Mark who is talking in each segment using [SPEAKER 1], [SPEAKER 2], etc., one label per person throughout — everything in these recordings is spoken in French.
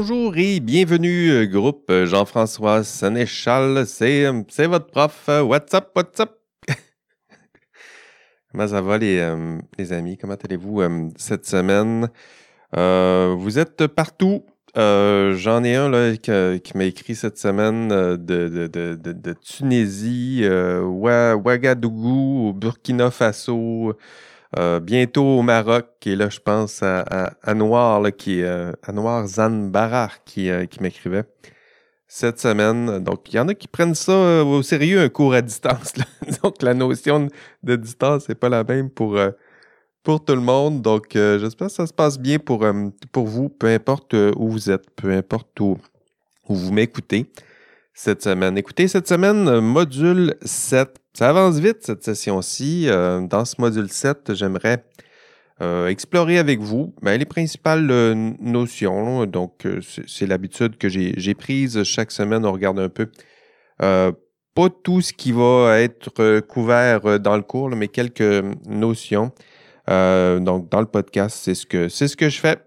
[SPEAKER 1] bonjour et bienvenue, euh, groupe euh, Jean-François Sénéchal. C'est, euh, votre prof. What's up, what's up? Comment les, les amis? Comment allez-vous cette semaine? vous êtes partout. j'en ai un qui, m'a écrit cette semaine de, de, de, Tunisie, Ouagadougou, Burkina Faso, euh, bientôt au Maroc, et là, je pense à, Noir, qui, euh, à Noir Zanbarar qui, euh, qui m'écrivait cette semaine. Donc, il y en a qui prennent ça au sérieux, un cours à distance. Donc, la notion de distance n'est pas la même pour, pour tout le monde. Donc, j'espère que ça se passe bien pour, pour vous, peu importe où vous êtes, peu importe où, où vous m'écoutez cette semaine. Écoutez, cette semaine, module 7 ça avance vite cette session-ci. Euh, dans ce module 7, j'aimerais euh, explorer avec vous ben, les principales euh, notions. Donc, c'est l'habitude que j'ai prise chaque semaine. On regarde un peu pas tout ce qui va être couvert dans le cours, mais quelques notions. Donc, dans le podcast, c'est ce que ce que je fais.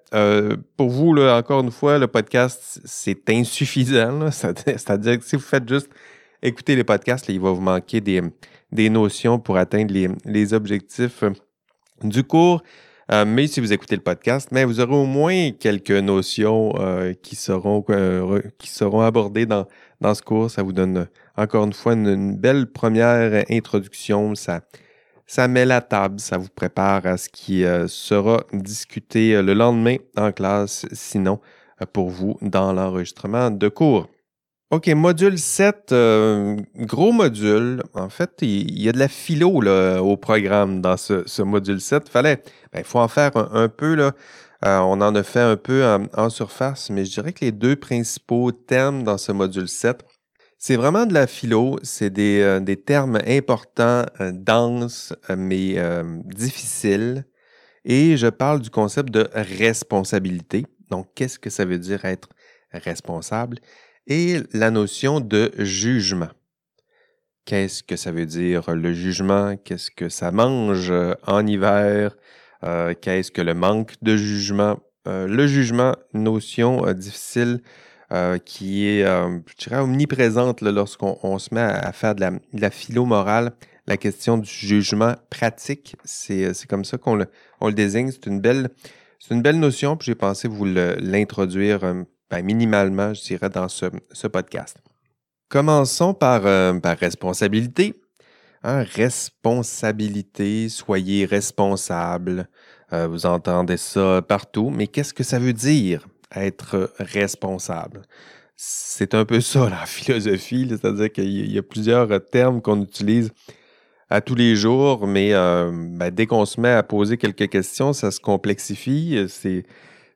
[SPEAKER 1] pour vous, là, encore une fois, le podcast, c'est insuffisant. C'est-à-dire que si vous faites juste écoutez les podcasts, il va vous manquer des, des notions pour atteindre les, les objectifs euh, du cours. Euh, mais si vous écoutez le podcast, mais vous aurez au moins quelques notions euh, qui, seront, qui seront abordées dans, dans ce cours. Ça vous donne encore une fois une, belle première introduction. Ça, ça met la table, ça vous prépare à ce qui sera discuté le lendemain en classe, sinon pour vous dans l'enregistrement de cours. OK, module 7, euh, gros module. En fait, il, y a de la philo là, au programme dans ce, module 7. Fallait, il ben, faut en faire un, peu. Là. Euh, on en a fait un peu en, surface, mais je dirais que les deux principaux termes dans ce module 7, c'est vraiment de la philo. C'est des, euh, termes importants, denses, mais difficiles. Et je parle du concept de responsabilité. Donc, qu'est-ce que ça veut dire être responsable? et la notion de jugement. Qu'est-ce que ça veut dire le jugement? Qu'est-ce que ça mange euh, en hiver? Euh, qu'est-ce que le manque de jugement? Euh, le jugement, notion difficile qui est, je dirais, omniprésente lorsqu'on se met à, faire de la, de philo morale. La question du jugement pratique, c'est comme ça qu'on le, on le désigne. C'est une belle, une belle notion, puis j'ai pensé vous l'introduire ben, minimalement, je dirais, dans ce, podcast. Commençons par, euh, par responsabilité. Hein, responsabilité, soyez responsable. Euh, vous entendez ça partout, mais qu'est-ce que ça veut dire? Être responsable? C'est un peu ça la philosophie, c'est-à-dire qu'il y a plusieurs termes qu'on utilise à tous les jours, mais euh, ben, dès qu'on se met à poser quelques questions, ça se complexifie.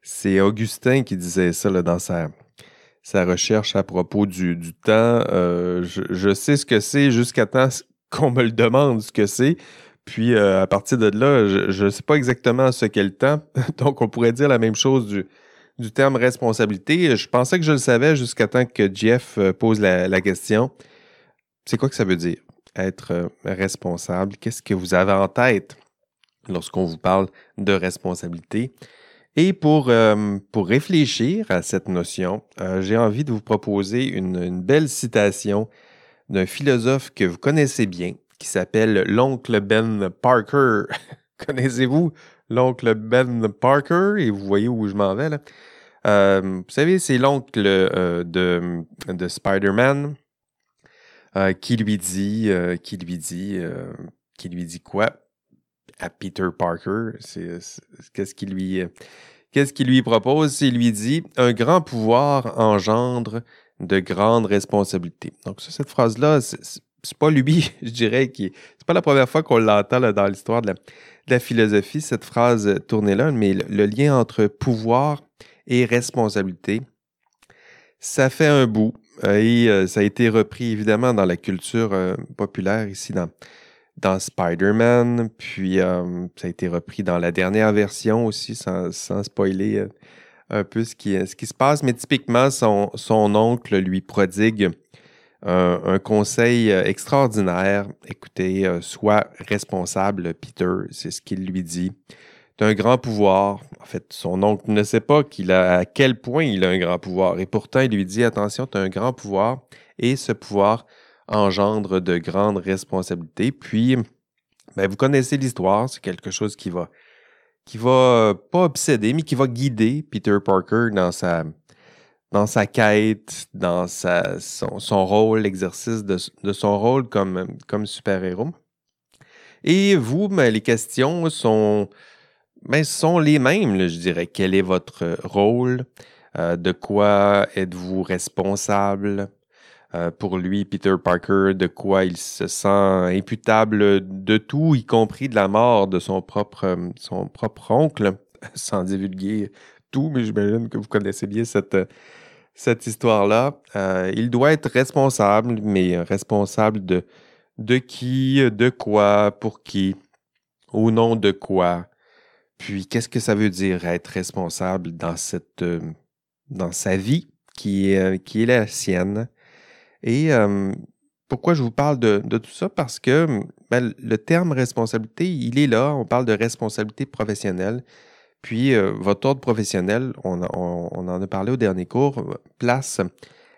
[SPEAKER 1] C'est Augustin qui disait ça dans sa, recherche à propos du, temps. Euh, je, sais ce que c'est jusqu'à temps qu'on me le demande ce que c'est. Puis euh, à partir de là, je ne sais pas exactement ce qu'est le temps. Donc on pourrait dire la même chose du, du terme responsabilité. Je pensais que je le savais jusqu'à temps que Jeff euh, pose la, question. C'est quoi que ça veut dire? Être responsable? Qu'est-ce que vous avez en tête lorsqu'on vous parle de responsabilité? Et pour, euh, réfléchir à cette notion, euh, j'ai envie de vous proposer une, belle citation d'un philosophe que vous connaissez bien, qui s'appelle l'oncle Ben Parker. Connaissez-vous l'oncle Ben Parker? Et vous voyez où je m'en vais là. Euh, vous savez, c'est l'oncle de, de Spider-Man qui lui dit, qui lui dit, qui lui dit quoi? à Peter Parker? Qu'est-ce qu'il lui, qu'est-ce lui propose? Il lui dit Un grand pouvoir engendre de grandes responsabilités. Donc, cette phrase-là, c'est, pas lui, je dirais, qui. C'est pas la première fois qu'on l'entend dans l'histoire de la, philosophie, cette phrase tournée là, mais le, lien entre pouvoir et responsabilité, ça fait un bout. Euh, et euh, ça a été repris évidemment dans la culture euh, populaire ici dans, Spider-Man, puis euh, ça a été repris dans la dernière version aussi, sans, spoiler euh, un peu ce qui, ce qui se passe. Mais typiquement, son oncle lui prodigue un, conseil euh, extraordinaire. Écoutez, sois responsable, Peter, c'est ce qu'il lui dit. un grand pouvoir. En fait, son oncle ne sait pas qu'il a, à quel point il a un grand pouvoir. Et pourtant, il lui dit, attention, tu as un grand pouvoir et ce pouvoir engendre de grandes responsabilités. Puis, ben, vous connaissez l'histoire, c'est quelque chose qui va, qui va euh, pas obséder, mais qui va guider Peter Parker dans sa, dans sa quête, dans sa, son, rôle, l'exercice de, de, son rôle comme, comme super-héros. Et vous, ben, les questions sont, ben, sont les mêmes, je dirais. Quel est votre rôle? Euh, de quoi êtes-vous responsable? Euh, pour lui, Peter Parker, de quoi il se sent imputable de tout, y compris de la mort de son propre, son propre oncle, sans divulguer tout, mais j'imagine que vous connaissez bien cette, cette histoire-là. Euh, il doit être responsable, mais responsable de, qui, de quoi, pour qui, au nom de quoi. Puis, qu'est-ce que ça veut dire être responsable dans, cette, euh, dans sa vie qui est, qui est la sienne? Et pourquoi je vous parle de, tout ça? Parce que ben, le terme responsabilité, il est là. On parle de responsabilité professionnelle. Puis votre ordre professionnel, on, en a parlé au dernier cours, place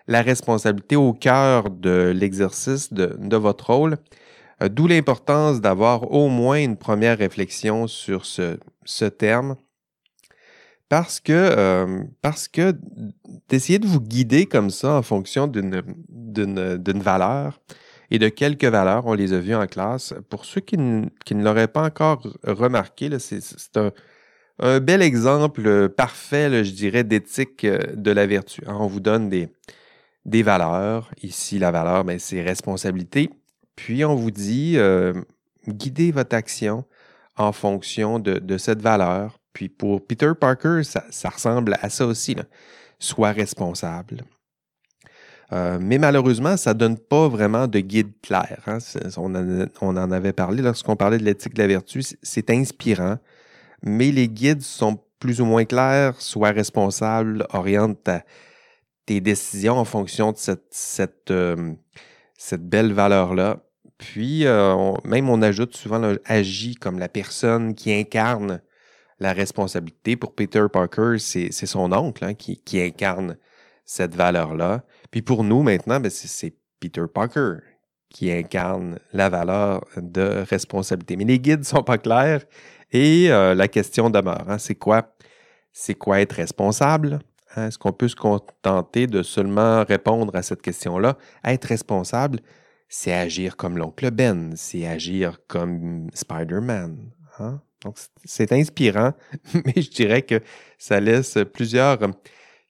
[SPEAKER 1] la responsabilité au cœur de l'exercice de, votre rôle. D'où l'importance d'avoir au moins une première réflexion sur ce terme parce que, euh, parce que d'essayer de vous guider comme ça en fonction d'une, valeur et de quelques valeurs, on les a vues en classe. Pour ceux qui, qui ne l'auraient pas encore remarqué, c'est, un, un, bel exemple parfait, je dirais, d'éthique euh, de la vertu. on vous donne des, valeurs. Ici, la valeur, ben, c'est responsabilité. Puis on vous dit, euh, guidez votre action en fonction de, cette valeur puis pour Peter Parker, ça, ressemble à ça aussi. Sois responsable. Euh, mais malheureusement, ça ne donne pas vraiment de guide clair. Hein. On, en avait parlé lorsqu'on parlait de l'éthique de la vertu. C'est inspirant, mais les guides sont plus ou moins clairs. Sois responsable, oriente tes décisions en fonction de cette, euh, belle valeur-là. Puis, euh, même on ajoute souvent agis comme la personne qui incarne la responsabilité. Pour Peter Parker, c'est son oncle hein, qui, incarne cette valeur-là. Puis pour nous, maintenant, ben, c'est Peter Parker qui incarne la valeur de responsabilité. Mais les guides ne sont pas clairs et euh, la question demeure. Hein, c'est quoi? C'est quoi être responsable? Hein, est-ce qu'on peut se contenter de seulement répondre à cette question-là? Être responsable, c'est agir comme l'oncle Ben, c'est agir comme Spider-Man. Hein? Donc, c'est inspirant, mais je dirais que ça laisse plusieurs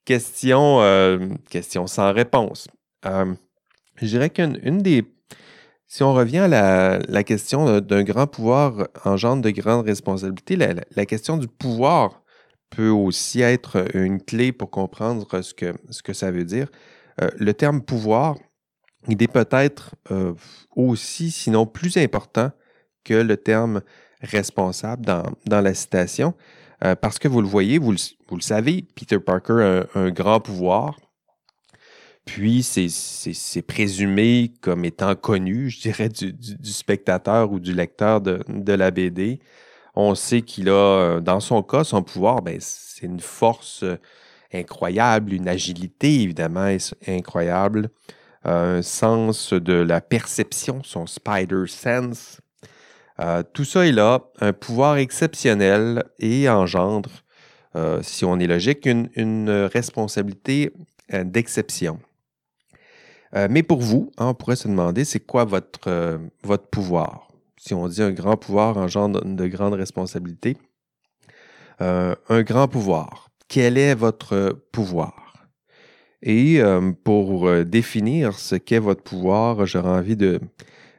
[SPEAKER 1] questions, euh, questions sans réponse. Euh, je dirais qu'une des. Si on revient à la, question d'un grand pouvoir engendre de grandes responsabilités, la, question du pouvoir peut aussi être une clé pour comprendre ce que, ce que ça veut dire. Euh, le terme pouvoir, il est peut-être aussi, sinon plus important que le terme responsable dans, la citation, euh, parce que vous le voyez, vous le, savez, Peter Parker a un, grand pouvoir, puis c'est présumé comme étant connu, je dirais, du, spectateur ou du lecteur de, la BD. On sait qu'il a, euh, dans son cas, son pouvoir, ben, c'est une force euh, incroyable, une agilité évidemment incroyable, un sens de la perception, son spider sense, euh, tout ça est là, un pouvoir exceptionnel et engendre, si on est logique, une, responsabilité euh, mais pour vous, hein, on pourrait se demander, c'est quoi votre, votre pouvoir? Si on dit un grand pouvoir engendre de grandes responsabilités, un grand pouvoir, quel est votre pouvoir? Et pour définir ce qu'est votre pouvoir, j'aurais envie de,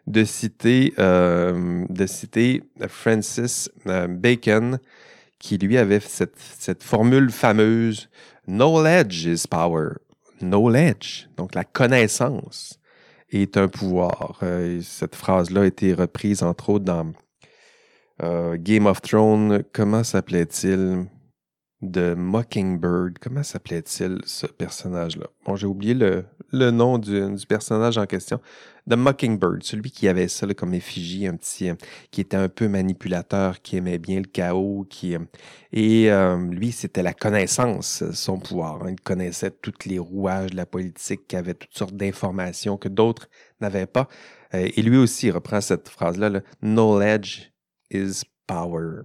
[SPEAKER 1] de citer, euh, de citer Francis euh, Bacon, qui lui avait cette, formule fameuse Knowledge is power. Knowledge, donc la connaissance, est un pouvoir. Euh, cette phrase-là a été reprise entre autres dans Game of Thrones. Comment s'appelait-il? De Mockingbird. Comment s'appelait-il ce personnage-là? Bon, j'ai oublié le, le nom du, personnage en question. De Mockingbird, celui qui avait ça comme effigie, un petit, euh, qui était un peu manipulateur, qui aimait bien le chaos, qui euh, et euh, lui, c'était la connaissance, son pouvoir. Hein. Il connaissait tous les rouages de la politique, qui avait toutes sortes d'informations que d'autres n'avaient pas. et lui aussi il reprend cette phrase-là, Knowledge is power.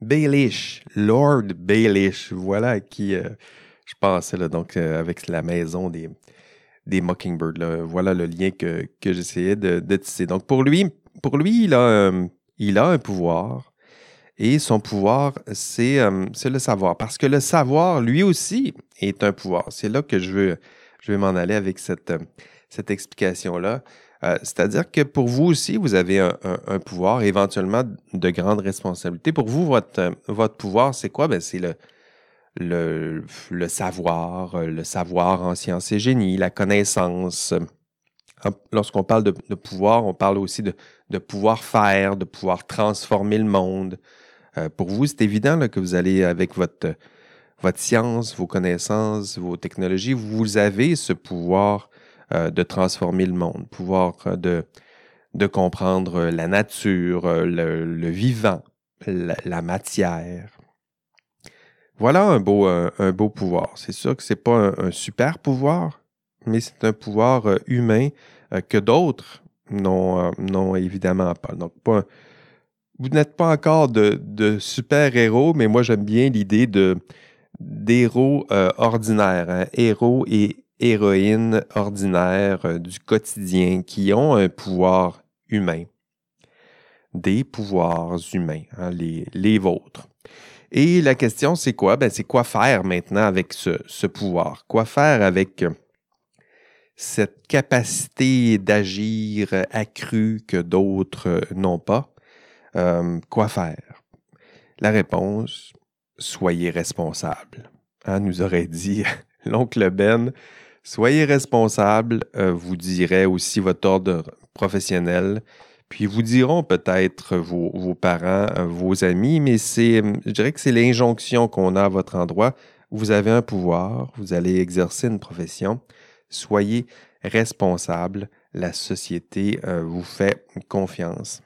[SPEAKER 1] Baelish, Lord Baelish, voilà qui je pensais donc avec la maison des, des Mockingbirds. Voilà le lien que, j'essayais de, tisser. Donc pour lui, pour lui, il a, euh, un pouvoir. Et son pouvoir, euh, c'est le savoir. Parce que le savoir, lui aussi, est un pouvoir. C'est là que je veux, vais m'en aller avec cette, cette explication-là. Euh, c'est-à-dire que pour vous aussi, vous avez un, pouvoir, éventuellement de grandes responsabilités. Pour vous, votre, votre pouvoir, c'est quoi? Ben, c'est le, savoir, euh, le savoir en sciences et génie, la connaissance. Lorsqu'on parle de, pouvoir, on parle aussi de, pouvoir faire, de pouvoir transformer le monde. Euh, pour vous, c'est évident que vous allez avec votre, science, vos connaissances, vos technologies, vous avez ce pouvoir euh, de transformer le monde, pouvoir de, de comprendre la nature, le, vivant, la matière. Voilà un beau, euh, un, beau pouvoir. C'est sûr que ce n'est pas un, super pouvoir, mais c'est un pouvoir euh, humain euh, que d'autres n'ont évidemment pas. Donc, vous n'êtes pas encore de, super-héros, mais moi, j'aime bien l'idée de d'héros ordinaires, hein. héros et héroïnes ordinaires du quotidien qui ont un pouvoir humain. Des pouvoirs humains, hein, les, vôtres. Et la question, c'est quoi? Ben, c'est quoi faire maintenant avec ce, pouvoir? Quoi faire avec euh, cette capacité d'agir accrue que d'autres euh, n'ont pas? Euh, quoi faire? La réponse, soyez responsable. Hein, nous aurait dit l'oncle Ben. Soyez responsable, vous dirait aussi votre ordre professionnel. Puis vous diront peut-être vos, parents, euh, vos amis, mais c'est, je dirais que c'est l'injonction qu'on a à votre endroit. Vous avez un pouvoir, vous allez exercer une profession. Soyez responsable. La société euh, vous fait confiance.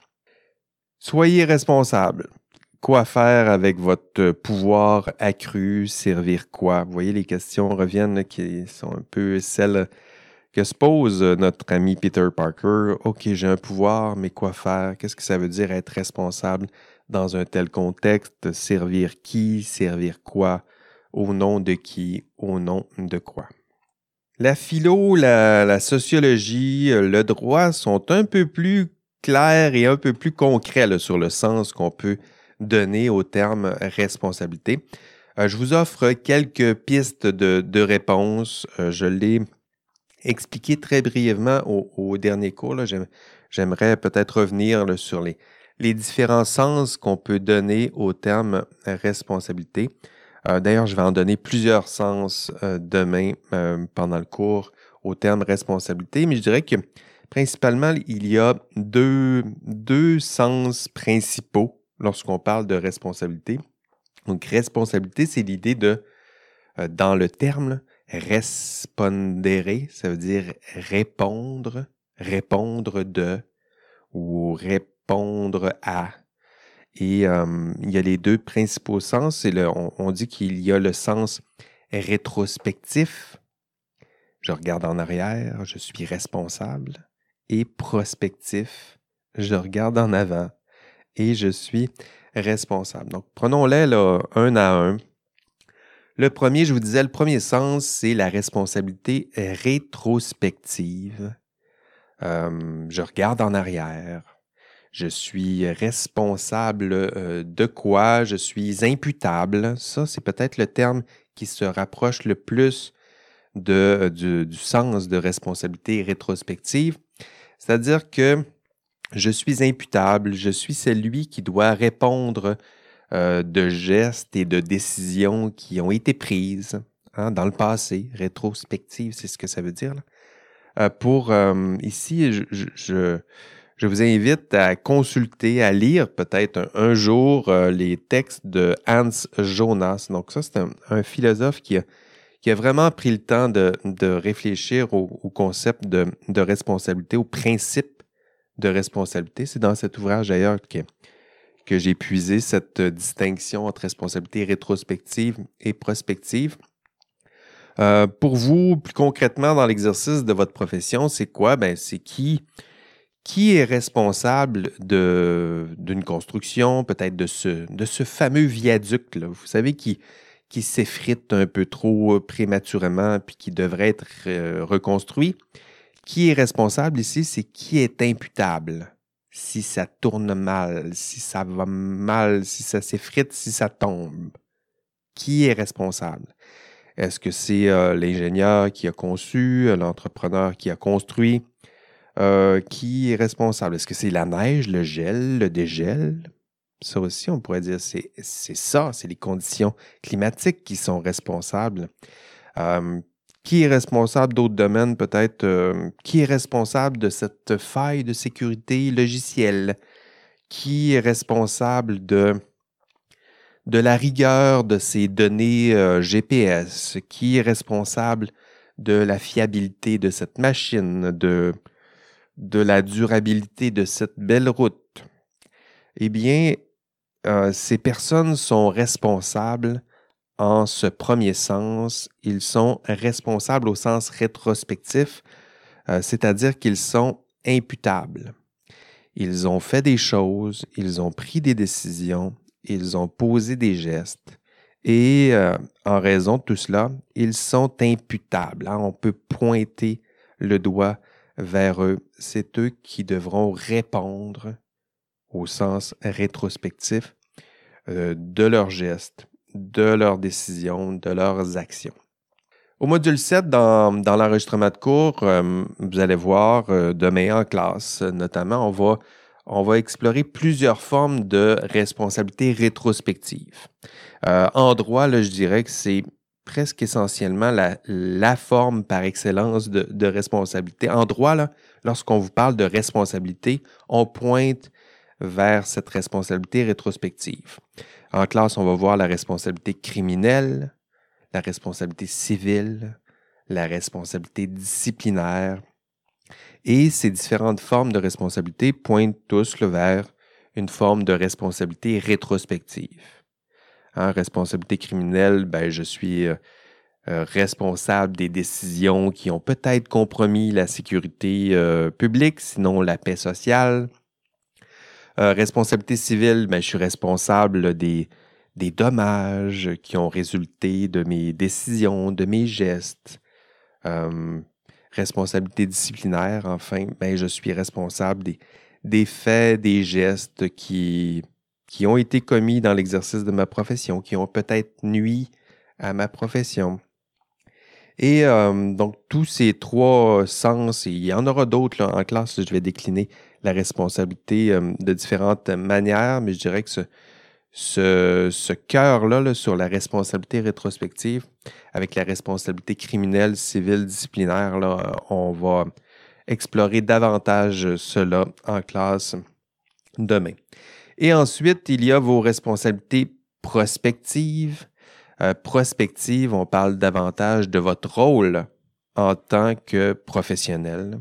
[SPEAKER 1] Soyez responsable. Quoi faire avec votre pouvoir accru? Servir quoi? Vous voyez, les questions reviennent qui sont un peu celles que se pose notre ami Peter Parker. OK, j'ai un pouvoir, mais quoi faire? Qu'est-ce que ça veut dire être responsable dans un tel contexte? Servir qui? Servir quoi? Au nom de qui? Au nom de quoi? La philo, la, sociologie, le droit sont un peu plus clairs et un peu plus concrets sur le sens qu'on peut donner au terme responsabilité. Euh, je vous offre quelques pistes de, de réponse. je l'ai expliquer très brièvement au, dernier cours. J'aimerais peut-être revenir sur les, les différents sens qu'on peut donner au terme responsabilité. Euh, d'ailleurs, je vais en donner plusieurs sens euh, demain euh, pendant le cours au terme responsabilité, mais je dirais que principalement, il y a deux, deux sens principaux lorsqu'on parle de responsabilité. Donc, responsabilité, c'est l'idée de, dans le terme, respondere, ça veut dire répondre, répondre de ou répondre à. Et euh, il y a les deux principaux sens. Le, on, dit qu'il y a le sens rétrospectif. Je regarde en arrière, je suis responsable. Et prospectif, je regarde en avant et je suis responsable. Donc, prenons-les un à un. Le premier, je vous disais, le premier sens, c'est la responsabilité rétrospective. Euh, je regarde en arrière. Je suis responsable euh, de quoi? Je suis imputable. Ça, c'est peut-être le terme qui se rapproche le plus de, du, du sens de responsabilité rétrospective. C'est-à-dire que je suis imputable, je suis celui qui doit répondre euh, de gestes et de décisions qui ont été prises hein, dans le passé. Rétrospective, c'est ce que ça veut dire. Euh, pour euh, ici, je, vous invite à consulter, à lire peut-être un, jour les textes de Hans Jonas. Donc ça, c'est un, philosophe qui a, vraiment pris le temps de, de réfléchir au, concept de, de, responsabilité, au principe de responsabilité. C'est dans cet ouvrage d'ailleurs que, j'ai puisé cette distinction entre responsabilité rétrospective et prospective. Euh, pour vous, plus concrètement, dans l'exercice de votre profession, c'est quoi? Ben, c'est qui qui est responsable d'une construction, peut-être de ce, fameux viaduc, vous savez, qui, qui s'effrite un peu trop prématurément puis qui devrait être euh, reconstruit. Qui est responsable ici, c'est qui est imputable. Si ça tourne mal, si ça va mal, si ça s'effrite, si ça tombe. Qui est responsable? Est-ce que c'est euh, l'ingénieur qui a conçu, l'entrepreneur qui a construit? Euh, qui est responsable? Est-ce que c'est la neige, le gel, le dégel? Ça aussi, on pourrait dire, c'est ça, c'est les conditions climatiques qui sont responsables. Euh, qui est responsable d'autres domaines, peut-être? Euh, qui est responsable de cette faille de sécurité logicielle? Qui est responsable de, de la rigueur de ces données GPS? Qui est responsable de la fiabilité de cette machine, de, de la durabilité de cette belle route? Eh bien, euh, ces personnes sont responsables en ce premier sens. Ils sont responsables au sens rétrospectif, euh, c'est-à-dire qu'ils sont imputables. Ils ont fait des choses, ils ont pris des décisions, ils ont posé des gestes. Et euh, en raison de tout cela, ils sont imputables. Hein. On peut pointer le doigt vers eux. C'est eux qui devront répondre au sens rétrospectif euh, de leurs gestes, de leurs décisions, de leurs actions. Au module 7, dans, l'enregistrement de cours, euh, vous allez voir euh, demain en classe, notamment, on va, on va explorer plusieurs formes de responsabilité rétrospective. en droit, là, je dirais que c'est presque essentiellement la, forme par excellence de, responsabilité. En droit, lorsqu'on vous parle de responsabilité, on pointe vers cette responsabilité rétrospective. En classe, on va voir la responsabilité criminelle, la responsabilité civile, la responsabilité disciplinaire. Et ces différentes formes de responsabilité pointent tous vers une forme de responsabilité rétrospective. En responsabilité criminelle, ben, je suis euh, euh, responsable des décisions qui ont peut-être compromis la sécurité euh, publique, sinon la paix sociale. Responsabilité civile, ben, je suis responsable des, dommages qui ont résulté de mes décisions, de mes gestes. responsabilité disciplinaire, enfin, ben, je suis responsable des, faits, des gestes qui ont été commis dans l'exercice de ma profession, qui ont peut-être nui à ma profession. Et euh, donc, tous ces trois sens, et il y en aura d'autres en classe, je vais décliner la responsabilité euh, de différentes manières, mais je dirais que ce, cœur-là sur la responsabilité rétrospective, avec la responsabilité criminelle, civile, disciplinaire, là, on va explorer davantage cela en classe demain. Et ensuite, il y a vos responsabilités prospectives. Euh, prospectives, on parle davantage de votre rôle en tant que professionnel.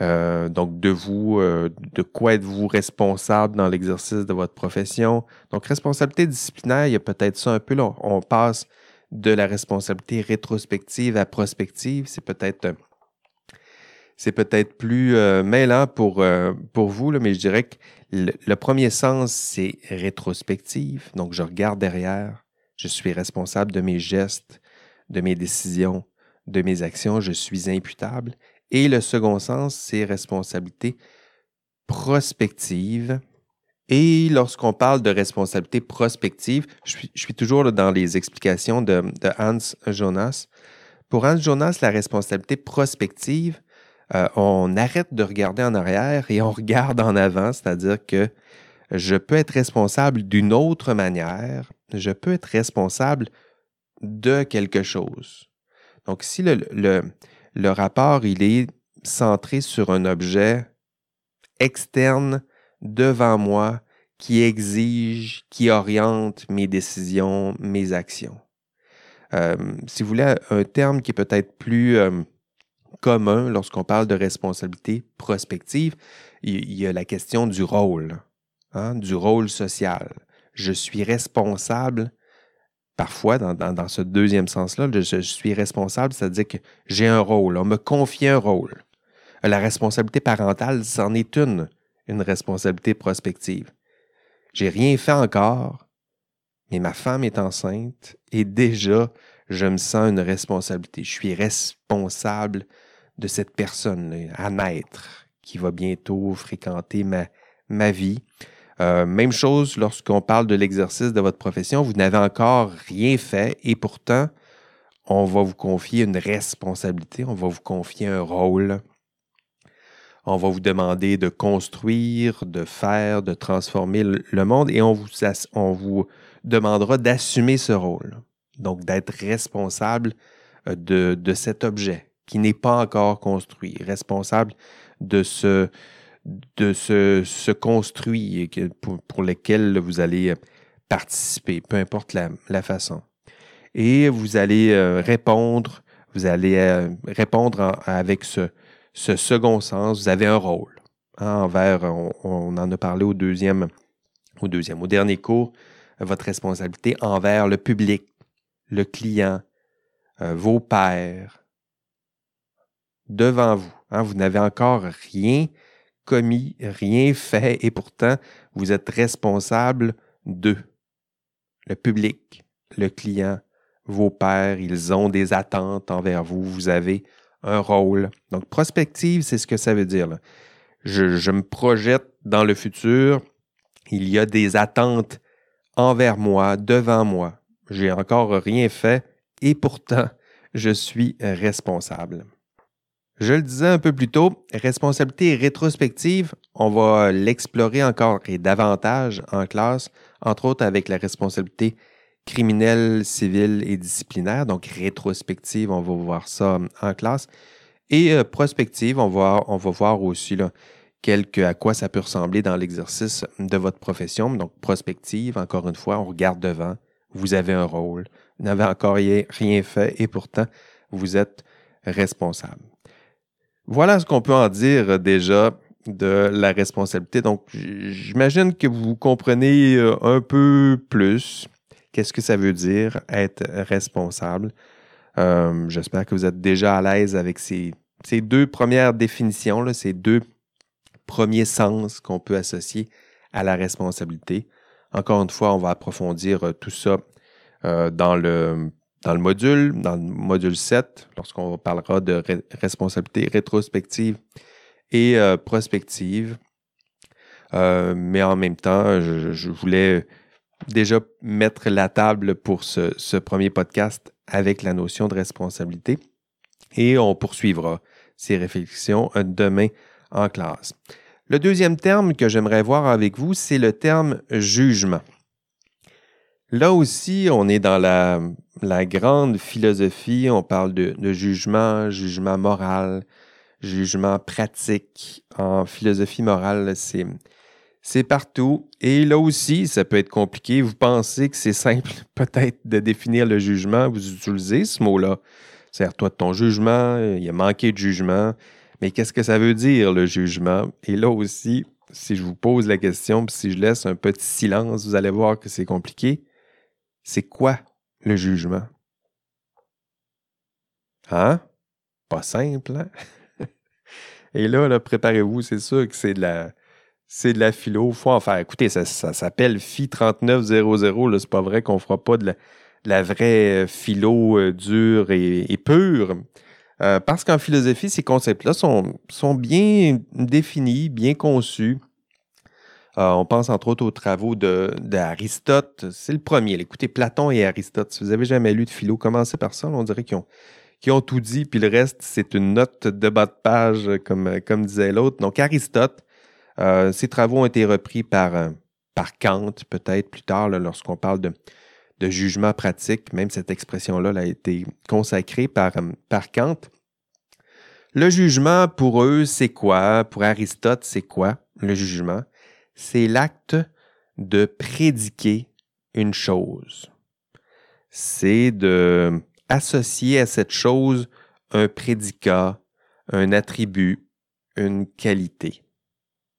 [SPEAKER 1] Euh, donc, de vous, euh, de quoi êtes-vous responsable dans l'exercice de votre profession? Donc, responsabilité disciplinaire, il y a peut-être ça un peu là. On passe de la responsabilité rétrospective à prospective. C'est peut-être plus mêlant pour, vous, mais je dirais que le, premier sens, c'est rétrospective. Donc, je regarde derrière. Je suis responsable de mes gestes, de mes décisions, de mes actions. Je suis imputable. Et le second sens, c'est responsabilité prospective. Et lorsqu'on parle de responsabilité prospective, je suis, toujours dans les explications de, Hans Jonas. Pour Hans Jonas, la responsabilité prospective, euh, on arrête de regarder en arrière et on regarde en avant, c'est-à-dire que je peux être responsable d'une autre manière, je peux être responsable de quelque chose. Donc, si le, rapport est centré sur un objet externe devant moi qui exige, qui oriente mes décisions, mes actions. Euh, si vous voulez, un terme qui est peut-être plus euh, commun lorsqu'on parle de responsabilité prospective, il, y a la question du rôle, hein, du rôle social. Je suis responsable, parfois dans, ce deuxième sens-là, je, suis responsable, c'est-à-dire que j'ai un rôle, on me confie un rôle. La responsabilité parentale, c'en est une, une responsabilité prospective. J'ai rien fait encore, mais ma femme est enceinte et déjà, je me sens une responsabilité. Je suis responsable de cette personne à naître qui va bientôt fréquenter ma vie. Euh, même chose lorsqu'on parle de l'exercice de votre profession, vous n'avez encore rien fait et pourtant, on va vous confier une responsabilité, on va vous confier un rôle. On va vous demander de construire, de faire, de transformer le monde et on vous, on vous demandera d'assumer ce rôle. Donc, d'être responsable euh, de, de cet objet qui n'est pas encore construit, responsable de ce, de ce, ce construit pour, pour, lequel vous allez euh, participer, peu importe la, façon. Et vous allez euh, répondre, vous allez répondre avec ce, second sens, vous avez un rôle. Hein, envers, on, en a parlé au deuxième, au dernier cours, votre responsabilité envers le public, le client, euh, vos pairs, devant vous. Hein, vous n'avez encore rien commis, rien fait, et pourtant, vous êtes responsable d'eux. Le public, le client, vos pairs, ils ont des attentes envers vous. Vous avez un rôle. Donc, prospective, c'est ce que ça veut dire. Je, me projette dans le futur. Il y a des attentes envers moi, devant moi. J'ai encore rien fait et pourtant, je suis responsable. Je le disais un peu plus tôt, responsabilité rétrospective, on va l'explorer encore et davantage en classe, entre autres avec la responsabilité criminelle, civile et disciplinaire. Donc, rétrospective, on va voir ça en classe. Et euh, prospective, on va, voir aussi à quoi ça peut ressembler dans l'exercice de votre profession. Donc, prospective, encore une fois, on regarde devant. Vous avez un rôle. Vous n'avez encore rien fait et pourtant, vous êtes responsable. Voilà ce qu'on peut en dire déjà de la responsabilité. Donc, j'imagine que vous comprenez euh, un peu plus Qu'est-ce que ça veut dire être responsable? Euh, j'espère que vous êtes déjà à l'aise avec ces, deux premières définitions, ces deux premiers sens qu'on peut associer à la responsabilité. Encore une fois, on va approfondir euh, tout ça euh, dans, le, dans le module, dans le module 7, lorsqu'on parlera de responsabilité rétrospective et prospective. mais en même temps, je voulais déjà mettre la table pour ce, premier podcast avec la notion de responsabilité et on poursuivra ces réflexions euh, demain en classe. Le deuxième terme que j'aimerais voir avec vous, c'est le terme jugement. Là aussi, on est dans la, grande philosophie, on parle de, jugement, jugement moral, jugement pratique. En philosophie morale, c'est partout. Et là aussi, ça peut être compliqué. Vous pensez que c'est simple peut-être de définir le jugement. Vous utilisez ce mot-là. Sers-toi de ton jugement. Il y a manqué de jugement. Mais qu'est-ce que ça veut dire, le jugement? Et là aussi, si je vous pose la question, puis si je laisse un petit silence, vous allez voir que c'est compliqué. C'est quoi le jugement? Hein? Pas simple, hein? Et là, préparez-vous, c'est sûr que c'est de la c'est la philo. faut en faire. Écoutez, ça, s'appelle Phi 3900. C'est pas vrai qu'on fera pas de la, vraie euh, philo euh, dure et, pure. Euh, parce qu'en philosophie, ces concepts-là sont bien définis, bien conçus. On pense entre autres aux travaux d'Aristote. C'est le premier. Écoutez, Platon et Aristote. Si vous avez jamais lu de philo, commencez par ça. on dirait qu'ils ont, tout dit, puis le reste, c'est une note de bas de page, comme, comme disait l'autre. Donc, Aristote, euh, ces travaux ont été repris par, euh, par Kant, peut-être plus tard, lorsqu'on parle de, jugement pratique. Même cette expression-là a été consacrée euh, par Kant. Le jugement, pour eux, c'est quoi? Pour Aristote, c'est quoi? le jugement, c'est l'acte de prédiquer une chose. C'est de associer à cette chose un prédicat, un attribut, une qualité.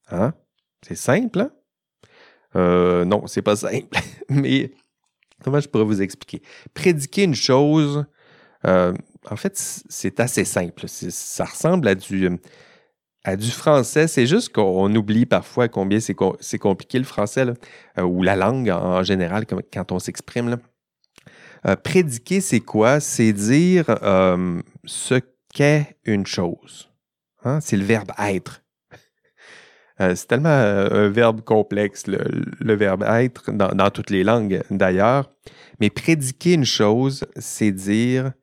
[SPEAKER 1] Hein? C'est simple, hein? Euh, non, c'est pas simple. Mais comment je pourrais vous expliquer? Prédiquer une chose, euh, en fait, c'est assez simple. Ça ressemble à du, à du français. C'est juste qu'on oublie parfois combien c'est compliqué le français, euh, ou la langue en général, quand on s'exprime. Euh, prédiquer, c'est quoi? C'est dire euh, ce qu'est une chose. Hein? C'est le verbe être. c'est tellement un verbe complexe, le, verbe être, dans, toutes les langues d'ailleurs. Mais prédiquer une chose, c'est dire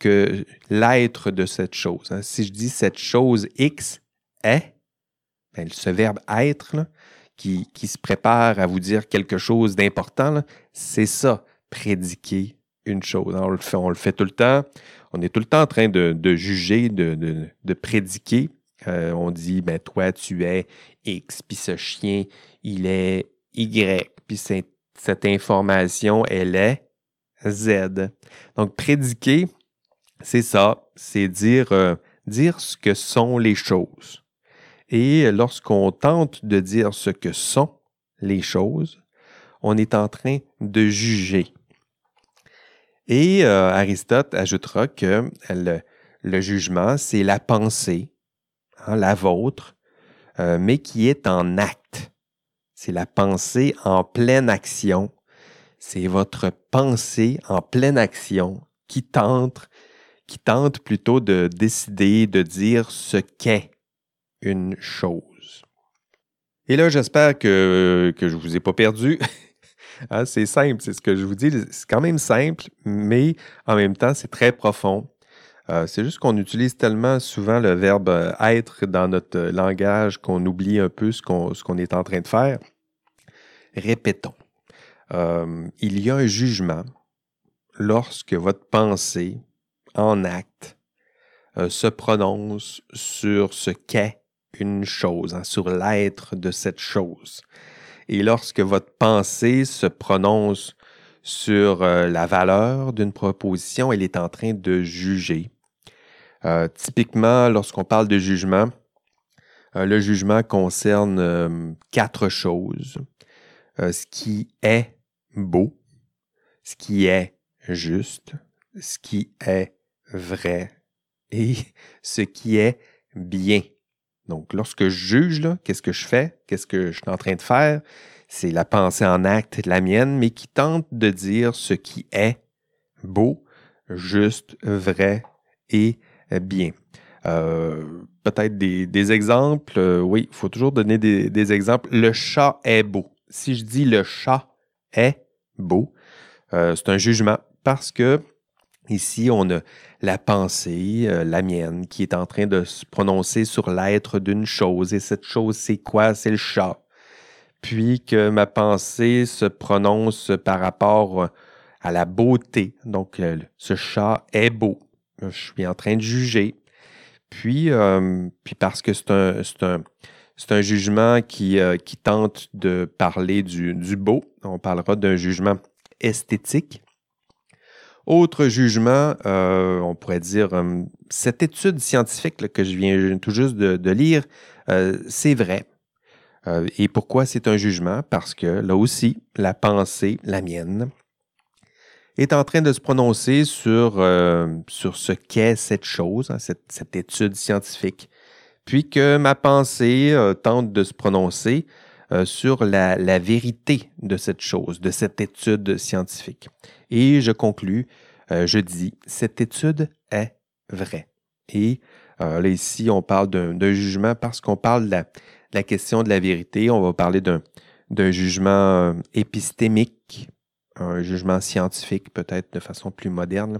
[SPEAKER 1] que l'être de cette chose. Hein. Si je dis cette chose X est, ben, ce verbe être qui, se prépare à vous dire quelque chose d'important, c'est ça, prédiquer une chose. on, le fait, tout le temps. On est tout le temps en train de, juger, de, prédiquer. Euh, on dit, ben toi, tu es X, puis ce chien, il est Y, puis cette information, elle est Z. Donc, prédiquer, c'est ça, c'est dire, euh, dire ce que sont les choses. Et lorsqu'on tente de dire ce que sont les choses, on est en train de juger. Et euh, Aristote ajoutera que le, jugement, c'est la pensée, hein, la vôtre, euh, mais qui est en acte. C'est la pensée en pleine action. C'est votre pensée en pleine action qui tente qui tente plutôt de décider, de dire ce qu'est une chose. Et là, j'espère que, que je ne vous ai pas perdu. Hein, c'est simple, c'est ce que je vous dis. C'est quand même simple, mais en même temps, c'est très profond. Euh, c'est juste qu'on utilise tellement souvent le verbe euh, être dans notre langage qu'on oublie un peu ce qu'on est en train de faire. Répétons. Euh, il y a un jugement lorsque votre pensée, en acte euh, se prononce sur ce qu'est une chose, hein, sur l'être de cette chose. Et lorsque votre pensée se prononce sur euh, la valeur d'une proposition, elle est en train de juger. Euh, typiquement, lorsqu'on parle de jugement, le jugement concerne quatre choses. ce qui est beau, ce qui est juste, ce qui est vrai et ce qui est bien. Donc, lorsque je juge, qu'est-ce que je fais? Qu'est-ce que je suis en train de faire? C'est la pensée en acte, la mienne, mais qui tente de dire ce qui est beau, juste, vrai et bien. Euh, peut-être des, exemples. Euh, oui, il faut toujours donner des, des, exemples. Le chat est beau. Si je dis le chat est beau, euh, c'est un jugement parce que Ici, on a la pensée, euh, la mienne, qui est en train de se prononcer sur l'être d'une chose. Et cette chose, c'est quoi? C'est le chat. Puis que ma pensée se prononce par rapport à la beauté. Donc, euh, ce chat est beau. Je suis en train de juger. Puis, euh, parce que c'est un, jugement qui, tente de parler du beau, on parlera d'un jugement esthétique. Autre jugement, euh, on pourrait dire, euh, cette étude scientifique que je viens tout juste de, lire, euh, c'est vrai. et pourquoi c'est un jugement? Parce que là aussi, la pensée, la mienne, est en train de se prononcer sur, sur ce qu'est cette chose, hein, cette, étude scientifique. Puis que ma pensée tente de se prononcer sur la, la, vérité de cette chose, de cette étude scientifique. Et je conclus, euh, je dis, cette étude est vraie. Et euh, là, ici, on parle d'un jugement parce qu'on parle de la, question de la vérité. On va parler d'un jugement euh, épistémique, un jugement scientifique peut-être de façon plus moderne.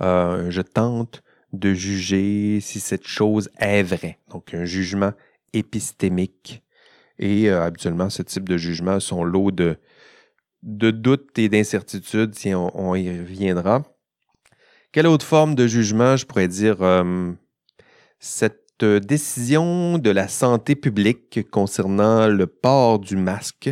[SPEAKER 1] je tente de juger si cette chose est vraie. Donc, un jugement épistémique. Et habituellement, ce type de jugement sont lots de, de doute et d'incertitude, si on, y reviendra. Quelle autre forme de jugement, je pourrais dire, euh, cette cette décision de la santé publique concernant le port du masque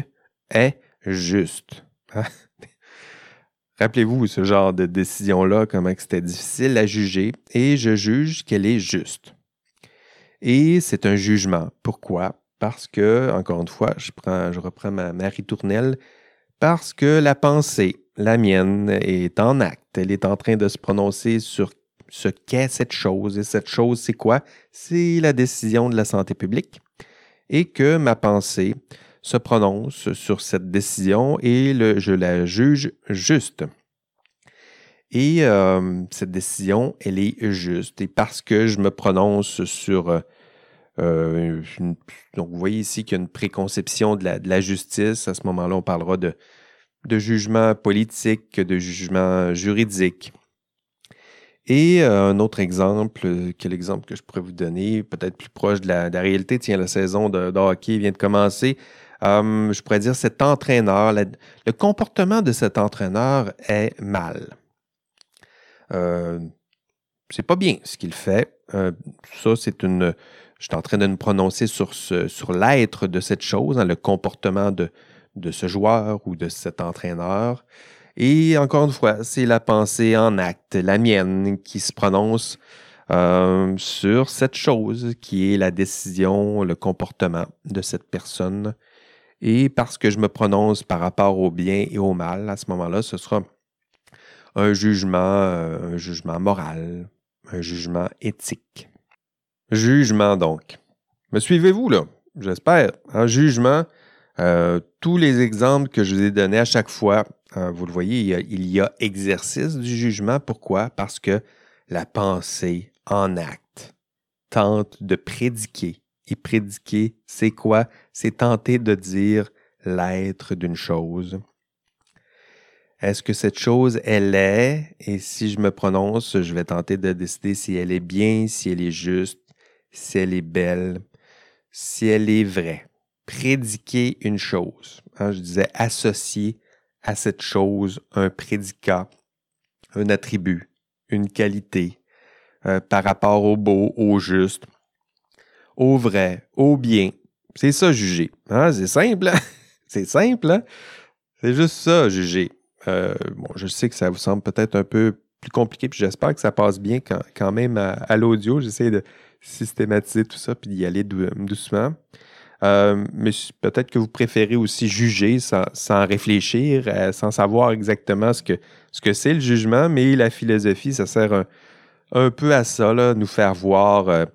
[SPEAKER 1] est juste? Rappelez-vous ce genre de décision-là, comment c'était difficile à juger, et je juge qu'elle est juste. Et c'est un jugement. Pourquoi? Parce que, encore une fois, je, prends, je reprends ma, ma ritournelle, parce que la pensée, la mienne, est en acte. Elle est en train de se prononcer sur ce qu'est cette chose. Et cette chose, c'est quoi? C'est la décision de la santé publique. Et que ma pensée se prononce sur cette décision et je la juge juste. Et euh, cette décision, elle est juste. Et parce que je me prononce sur... Euh, donc, vous voyez ici qu'il y a une préconception de la, justice. À ce moment-là, on parlera de, de jugement politique, de jugement juridique. Et euh, un autre exemple, quel exemple que je pourrais vous donner, peut-être plus proche de la, réalité, tiens, la saison de, hockey vient de commencer. Hum, je pourrais dire cet entraîneur, le comportement de cet entraîneur est mal. Euh, c'est pas bien ce qu'il fait. Euh, ça, c'est une. Je suis en train de me prononcer sur, sur l'être de cette chose, hein, le comportement de, de ce joueur ou de cet entraîneur. Et encore une fois, c'est la pensée en acte, la mienne, qui se prononce euh, sur cette chose qui est la décision, le comportement de cette personne. Et parce que je me prononce par rapport au bien et au mal, à ce moment-là, ce sera un jugement, euh, un jugement moral, un jugement éthique. Jugement donc. Me suivez-vous là? J'espère. Un jugement, euh, tous les exemples que je vous ai donnés à chaque fois, euh, vous le voyez, il y, a, il y, a, exercice du jugement. Pourquoi? Parce que la pensée en acte tente de prédiquer. Et prédiquer, c'est quoi? C'est tenter de dire l'être d'une chose. Est-ce que cette chose, elle est, et si je me prononce, je vais tenter de décider si elle est bien, si elle est juste, si elle est belle, si elle est vraie. Prédiquer une chose. Hein, je disais associer à cette chose un prédicat, un attribut, une qualité euh, par rapport au beau, au juste, au vrai, au bien. C'est ça, juger. Hein? C'est simple. Hein? C'est simple. C'est juste ça, juger. Euh, bon, je sais que ça vous semble peut-être un peu plus compliqué, puis j'espère que ça passe bien quand, même à, l'audio. J'essaie de systématiser tout ça, puis d'y aller doucement. Euh, mais peut-être que vous préférez aussi juger sans, réfléchir, euh, sans savoir exactement ce que ce que c'est le jugement, mais la philosophie, ça sert un, peu à ça, nous faire voir,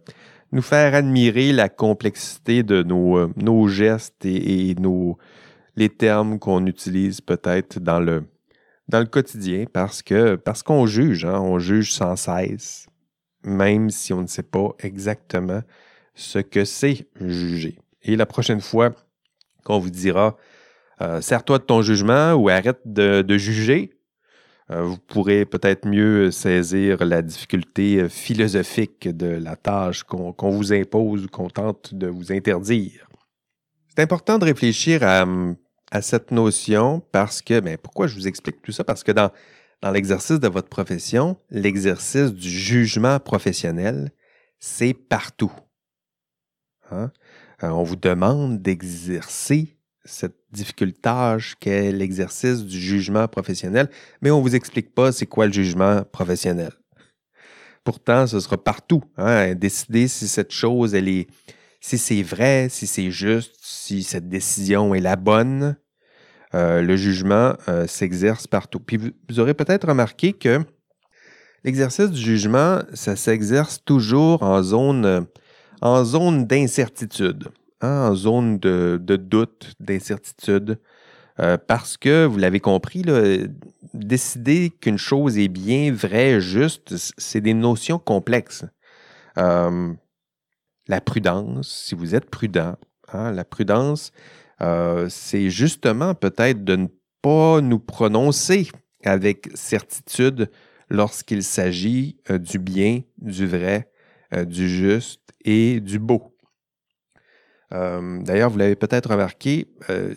[SPEAKER 1] nous faire admirer la complexité de nos, gestes et, nos, les termes qu'on utilise peut-être dans le, quotidien parce qu'on juge, hein, on juge sans cesse, même si on ne sait pas exactement ce que c'est juger. Et la prochaine fois qu'on vous dira euh, Sers-toi de ton jugement ou arrête de, juger, euh, vous pourrez peut-être mieux saisir la difficulté philosophique de la tâche qu'on vous impose ou qu'on tente de vous interdire. C'est important de réfléchir à à cette notion parce que, ben, pourquoi je vous explique tout ça? Parce que dans, dans l'exercice de votre profession, l'exercice du jugement professionnel, c'est partout. Hein? Euh, on vous demande d'exercer cette difficulté qu'est l'exercice du jugement professionnel, mais on ne vous explique pas c'est quoi le jugement professionnel. Pourtant, ce sera partout. Hein? Décider si cette chose, elle est, si c'est vrai, si c'est juste, si cette décision est la bonne, euh, le jugement euh, s'exerce partout. Puis vous, aurez peut-être remarqué que l'exercice du jugement, ça s'exerce toujours en zone, zone d'incertitude, hein, en zone de, doute, d'incertitude. Euh, parce que, vous l'avez compris, décider qu'une chose est bien, vraie, juste, c'est des notions complexes la prudence, si vous êtes prudent, hein, la prudence, euh, c'est justement peut-être de ne pas nous prononcer avec certitude lorsqu'il s'agit euh, du bien, du vrai, euh, du juste et du beau. D'ailleurs, vous l'avez peut-être remarqué,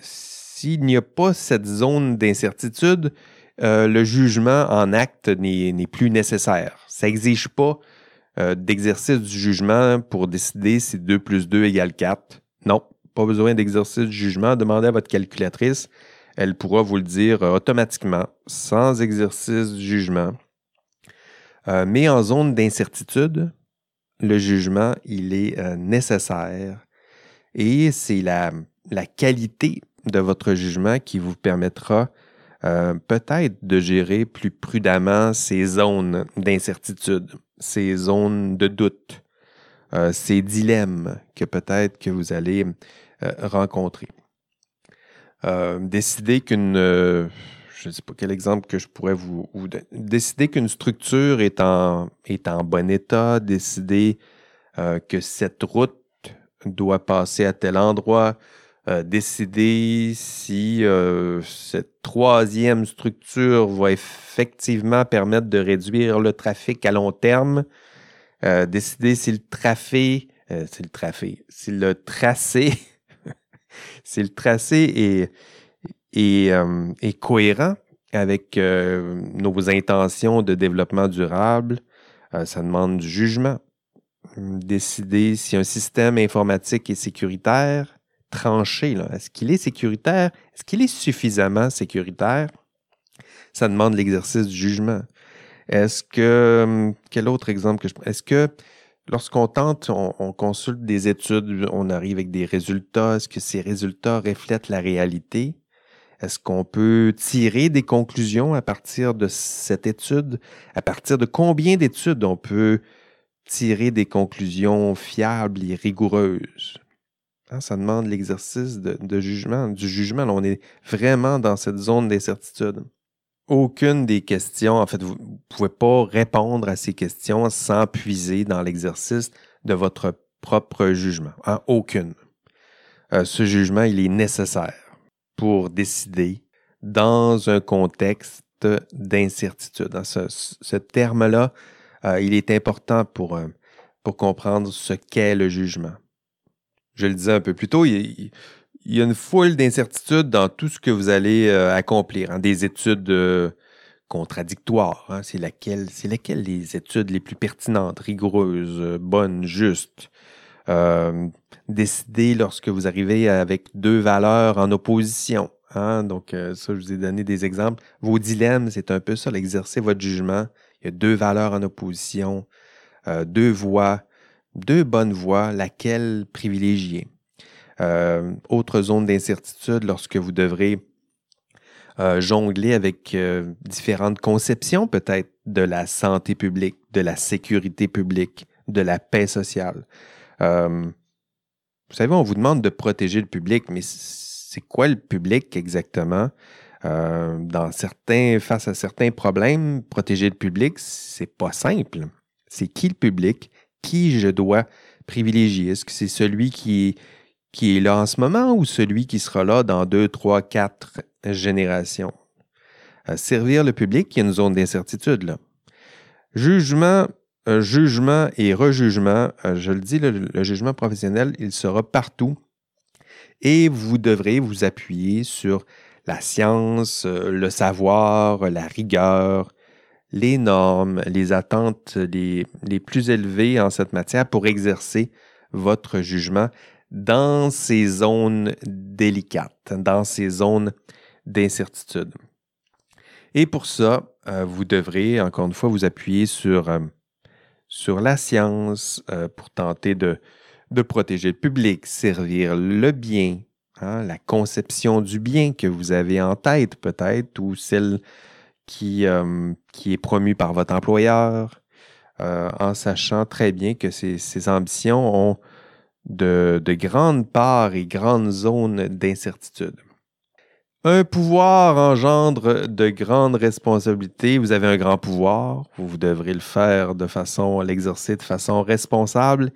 [SPEAKER 1] s'il n'y a pas cette zone d'incertitude, le jugement en acte n'est plus nécessaire. Ça n'exige pas d'exercice du jugement pour décider si 2 plus 2 égale 4. Non, pas besoin d'exercice du jugement. Demandez à votre calculatrice. Elle pourra vous le dire euh, automatiquement, sans exercice du jugement. Euh, mais en zone d'incertitude, le jugement, il est nécessaire. Et c'est la, qualité de votre jugement qui vous permettra euh, peut-être de gérer plus prudemment ces zones d'incertitude, ces zones de doute, euh, ces dilemmes que peut-être que vous allez euh, rencontrer. décider qu'une, je ne sais pas quel exemple que je pourrais vous, décider qu'une structure est en, est en bon état, décider que cette route doit passer à tel endroit, euh, décider si euh, cette troisième structure va effectivement permettre de réduire le trafic à long terme, euh, décider si le trafic, si le trafic, si le tracé, est, est cohérent avec nos intentions de développement durable, ça demande du jugement. Décider si un système informatique est sécuritaire, tranché. Est-ce qu'il est sécuritaire? Est-ce qu'il est suffisamment sécuritaire? Ça demande l'exercice du jugement. Est-ce que, hum, quel autre exemple que je Est-ce que lorsqu'on tente, on, consulte des études, on arrive avec des résultats, est-ce que ces résultats reflètent la réalité? Est-ce qu'on peut tirer des conclusions à partir de cette étude? À partir de combien d'études on peut tirer des conclusions fiables et rigoureuses? Hein, ça demande l'exercice de, jugement, du jugement. on est vraiment dans cette zone d'incertitude. Aucune des questions, en fait, vous ne pouvez pas répondre à ces questions sans puiser dans l'exercice de votre propre jugement. Hein, aucune. Euh, ce jugement, il est nécessaire pour décider dans un contexte d'incertitude. Hein, ce, terme-là, euh, il est important pour, euh, pour comprendre ce qu'est le jugement je le disais un peu plus tôt, il, y a une foule d'incertitudes dans tout ce que vous allez euh, accomplir. Hein. des études euh, contradictoires. Hein. c'est laquelle, c'est laquelle les études les plus pertinentes, rigoureuses, euh, bonnes, justes? décider lorsque vous arrivez avec deux valeurs en opposition. Hein. Donc, ça, je vous ai donné des exemples. Vos dilemmes, c'est un peu ça, l'exercer votre jugement. Il y a deux valeurs en opposition, deux voies deux bonnes voies, laquelle privilégier? Euh, autre zone d'incertitude lorsque vous devrez euh, jongler avec euh, différentes conceptions peut-être de la santé publique, de la sécurité publique, de la paix sociale. vous savez, on vous demande de protéger le public, mais c'est quoi le public exactement? dans certains, face à certains problèmes, protéger le public, c'est pas simple. C'est qui le public? qui je dois privilégier? Est-ce que c'est celui qui, qui est là en ce moment ou celui qui sera là dans deux, trois, quatre générations? Euh, servir le public, il y a une zone d'incertitude. Jugement, euh, jugement et rejugement, euh, je le dis, le, jugement professionnel, il sera partout et vous devrez vous appuyer sur la science, le savoir, la rigueur, les normes, les attentes les, plus élevées en cette matière pour exercer votre jugement dans ces zones délicates, dans ces zones d'incertitude. Et pour ça, euh, vous devrez, encore une fois, vous appuyer sur, euh, sur la science euh, pour tenter de, de protéger le public, servir le bien, hein, la conception du bien que vous avez en tête peut-être, ou celle qui, qui est promu par votre employeur, en sachant très bien que ces, ambitions ont de, de, grandes parts et grandes zones d'incertitude. Un pouvoir engendre de grandes responsabilités. Vous avez un grand pouvoir, vous devrez le faire de façon, l'exercer de façon responsable.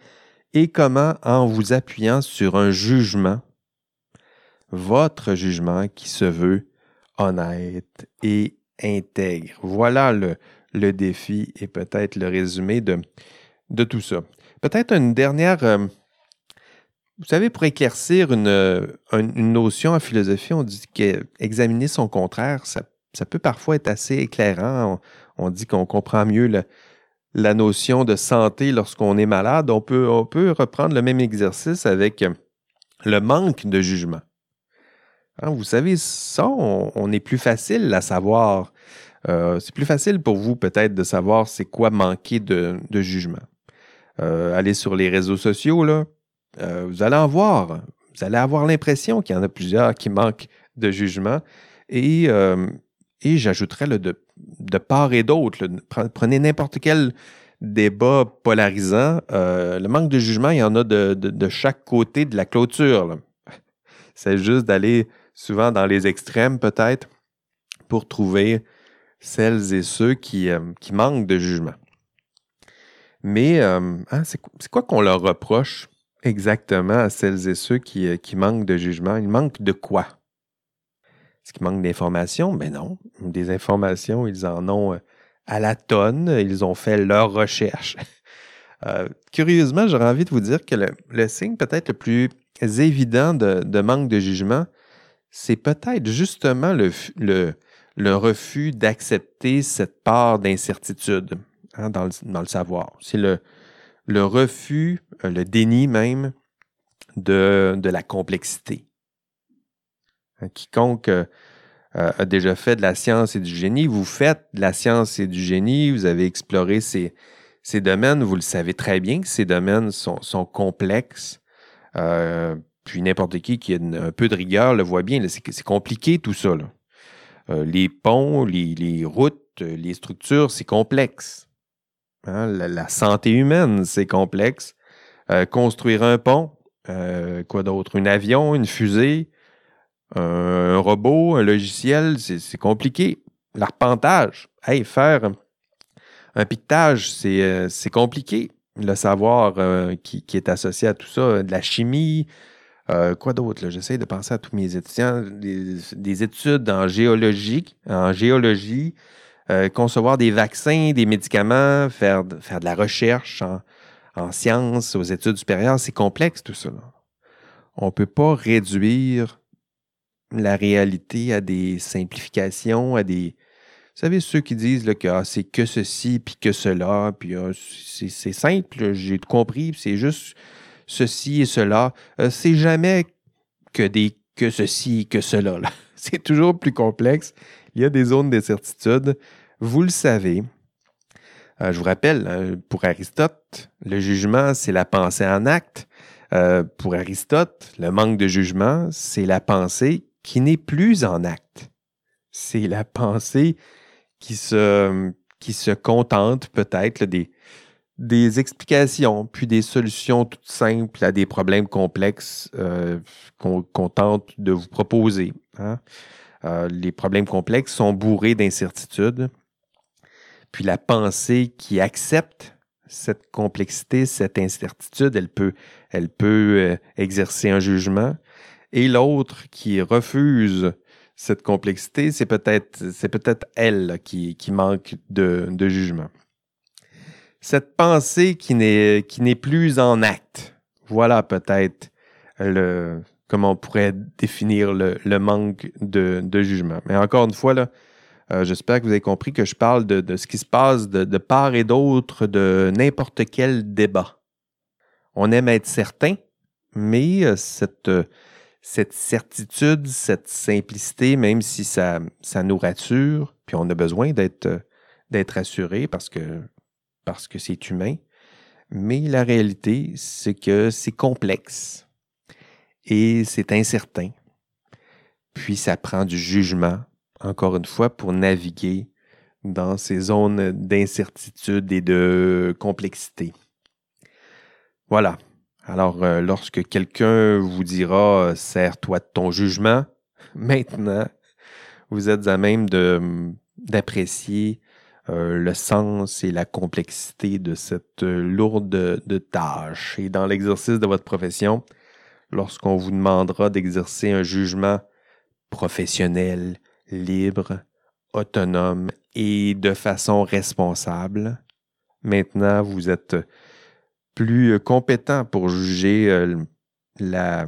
[SPEAKER 1] Et comment En vous appuyant sur un jugement, votre jugement qui se veut honnête et intègre. Voilà le, défi et peut-être le résumé de, de tout ça. Peut-être une dernière... Euh, vous savez, pour éclaircir une, une, notion en philosophie, on dit qu'examiner son contraire, ça, ça, peut parfois être assez éclairant. On, dit qu'on comprend mieux la notion de santé lorsqu'on est malade, on peut, on peut reprendre le même exercice avec le manque de jugement. Hein, vous savez, ça, on, est plus facile à savoir. Euh, c'est plus facile pour vous peut-être de savoir c'est quoi manquer de, jugement. Euh, allez sur les réseaux sociaux, là, euh, vous allez en voir. Vous allez avoir l'impression qu'il y en a plusieurs qui manquent de jugement. Et, et j'ajouterais de, de part et d'autre. Prenez n'importe quel débat polarisant. le manque de jugement, il y en a de, chaque côté de la clôture. C'est juste d'aller souvent dans les extrêmes peut-être, pour trouver celles et ceux qui, euh, qui manquent de jugement. Mais euh, hein, c'est quoi qu'on leur reproche? Exactement à celles et ceux qui, euh, qui manquent de jugement? Ils manquent de quoi? Est-ce qu'ils manquent d'informations? Ben non. Des informations, ils en ont à la tonne. Ils ont fait leur recherche. curieusement, j'aurais envie de vous dire que le, signe peut-être le plus évident de, de, manque de jugement, c'est peut-être justement le, le, refus d'accepter cette part d'incertitude hein, dans, le, savoir. C'est le, le refus, euh, le déni même de, la complexité. Quiconque euh, a déjà fait de la science et du génie, vous faites de la science et du génie, vous avez exploré ces, domaines, vous le savez très bien que ces domaines sont, complexes. Euh, puis n'importe qui qui a un peu de rigueur le voit bien. C'est compliqué tout ça. Euh, les ponts, les, routes, les structures, c'est complexe. Hein, la, santé humaine, c'est complexe. Euh, construire un pont, euh, quoi d'autre? Un avion, une fusée, un, robot, un logiciel, c'est compliqué. L'arpentage, hey, faire un piquetage, c'est compliqué. Le savoir qui, est associé à tout ça, de la chimie, euh, quoi d'autre? J'essaie de penser à tous mes étudiants. Des, études en géologie, en géologie euh, concevoir des vaccins, des médicaments, faire, faire de la recherche en, sciences, aux études supérieures. C'est complexe tout ça. On ne peut pas réduire la réalité à des simplifications, à des. Vous savez, ceux qui disent que ah, c'est que ceci, puis que cela, puis ah, c'est simple, j'ai compris, c'est juste ceci et cela. Euh, c'est jamais que des que ceci, que cela. C'est toujours plus complexe. Il y a des zones d'incertitude. Vous le savez. Euh, je vous rappelle, hein, pour Aristote, le jugement, c'est la pensée en acte. Euh, pour Aristote, le manque de jugement, c'est la pensée qui n'est plus en acte. C'est la pensée qui se, qui se contente peut-être des, des explications, puis des solutions toutes simples à des problèmes complexes euh, qu'on tente de vous proposer. Hein. Les problèmes complexes sont bourrés d'incertitudes. Puis la pensée qui accepte cette complexité, cette incertitude, elle peut, euh, exercer un jugement. Et l'autre qui refuse cette complexité, c'est peut-être elle qui, manque de, de jugement cette pensée qui n'est, plus en acte. Voilà peut-être comment on pourrait définir le, manque de, jugement. Mais encore une fois, là, euh, j'espère que vous avez compris que je parle de, ce qui se passe de, part et d'autre de n'importe quel débat. On aime être certain, mais euh, cette, cette certitude, cette simplicité, même si ça, ça nous rassure, puis on a besoin d'être, d'être assuré parce que parce que c'est humain, mais la réalité, c'est que c'est complexe et c'est incertain. Puis ça prend du jugement, encore une fois, pour naviguer dans ces zones d'incertitude et de complexité. Voilà. Alors, euh, lorsque quelqu'un vous dira Sers-toi de ton jugement, maintenant, vous êtes à même d'apprécier euh, le sens et la complexité de cette euh, lourde de tâche. Et dans l'exercice de votre profession, lorsqu'on vous demandera d'exercer un jugement professionnel, libre, autonome et de façon responsable, maintenant vous êtes plus compétent pour juger euh, la,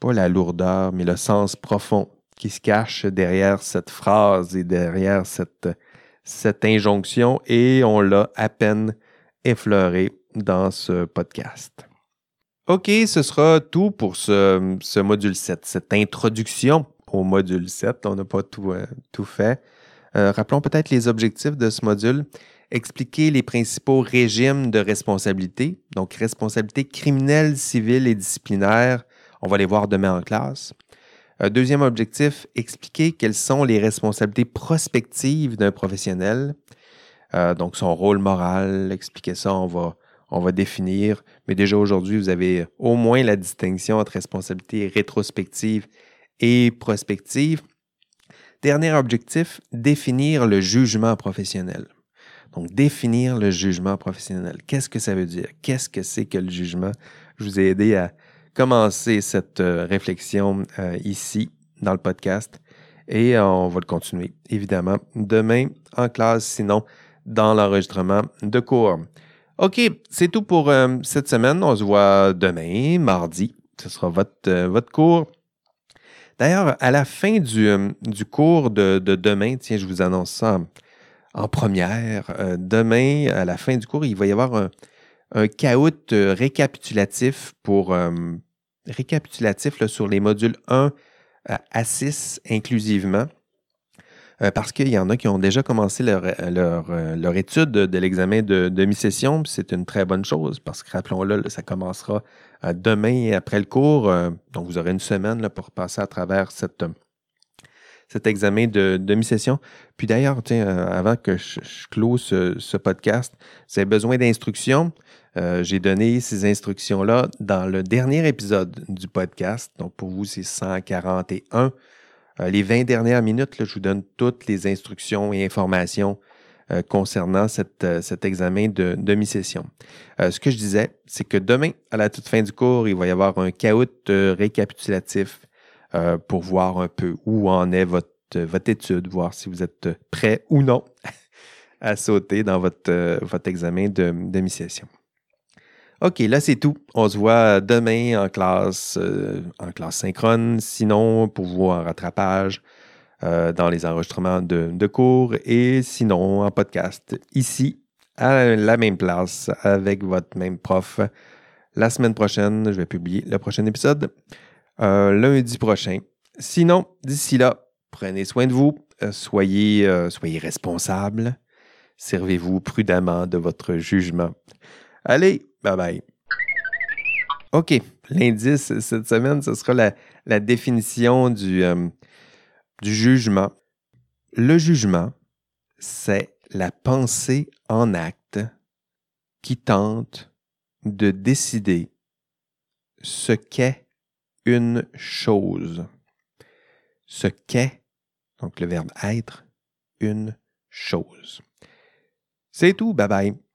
[SPEAKER 1] pas la lourdeur, mais le sens profond qui se cache derrière cette phrase et derrière cette cette injonction et on l'a à peine effleuré dans ce podcast. OK, ce sera tout pour ce, module 7, cette introduction au module 7. On n'a pas tout, euh, tout fait. Euh, rappelons peut-être les objectifs de ce module. Expliquer les principaux régimes de responsabilité, donc responsabilité criminelle, civile et disciplinaire. On va les voir demain en classe. Euh, deuxième objectif, expliquer quelles sont les responsabilités prospectives d'un professionnel. donc son rôle moral, expliquer ça, on va, on va définir. Mais déjà aujourd'hui, vous avez au moins la distinction entre responsabilité rétrospective et prospective. Dernier objectif, définir le jugement professionnel. Donc, définir le jugement professionnel. Qu'est-ce que ça veut dire? Qu'est-ce que c'est que le jugement? Je vous ai aidé à commencer cette euh, réflexion euh, ici dans le podcast et on va le continuer, évidemment, demain en classe, sinon dans l'enregistrement de cours. OK, c'est tout pour euh, cette semaine. On se voit demain, mardi. Ce sera votre, euh, votre cours. D'ailleurs, à la fin du, euh, cours de, demain, tiens, je vous annonce ça en, première. demain, à la fin du cours, il va y avoir un, un caout récapitulatif pour récapitulatif sur les modules 1 à 6 inclusivement. Euh, parce qu'il y en a qui ont déjà commencé leur, euh, étude de, l'examen de demi-session. C'est une très bonne chose parce que, rappelons-le, ça commencera euh, demain après le cours. donc, vous aurez une semaine pour passer à travers cet examen de demi-session. Puis d'ailleurs, avant que je, close ce, podcast, vous avez besoin d'instructions. J'ai donné ces instructions-là dans le dernier épisode du podcast. Donc, pour vous, c'est 141. Euh, les 20 dernières minutes, je vous donne toutes les instructions et informations euh, concernant euh, cet examen de demi-session. ce que je disais, c'est que demain, à la toute fin du cours, il va y avoir un caout récapitulatif pour voir un peu où en est votre, étude, voir si vous êtes prêt ou non à sauter dans votre, votre examen de demi-session. OK, là, c'est tout. On se voit demain en classe, euh, en classe synchrone. Sinon, pour vous en rattrapage euh, dans les enregistrements de, cours et sinon en podcast ici à la même place avec votre même prof. La semaine prochaine, je vais publier le prochain épisode euh, lundi prochain. Sinon, d'ici là, prenez soin de vous, soyez, soyez responsables, servez-vous prudemment de votre jugement. Allez, bye bye. OK, l'indice cette semaine, ce sera la, définition du, euh, du jugement. Le jugement, c'est la pensée en acte qui tente de décider ce qu'est une chose. Ce qu'est, donc le verbe être, une chose. C'est tout, bye bye.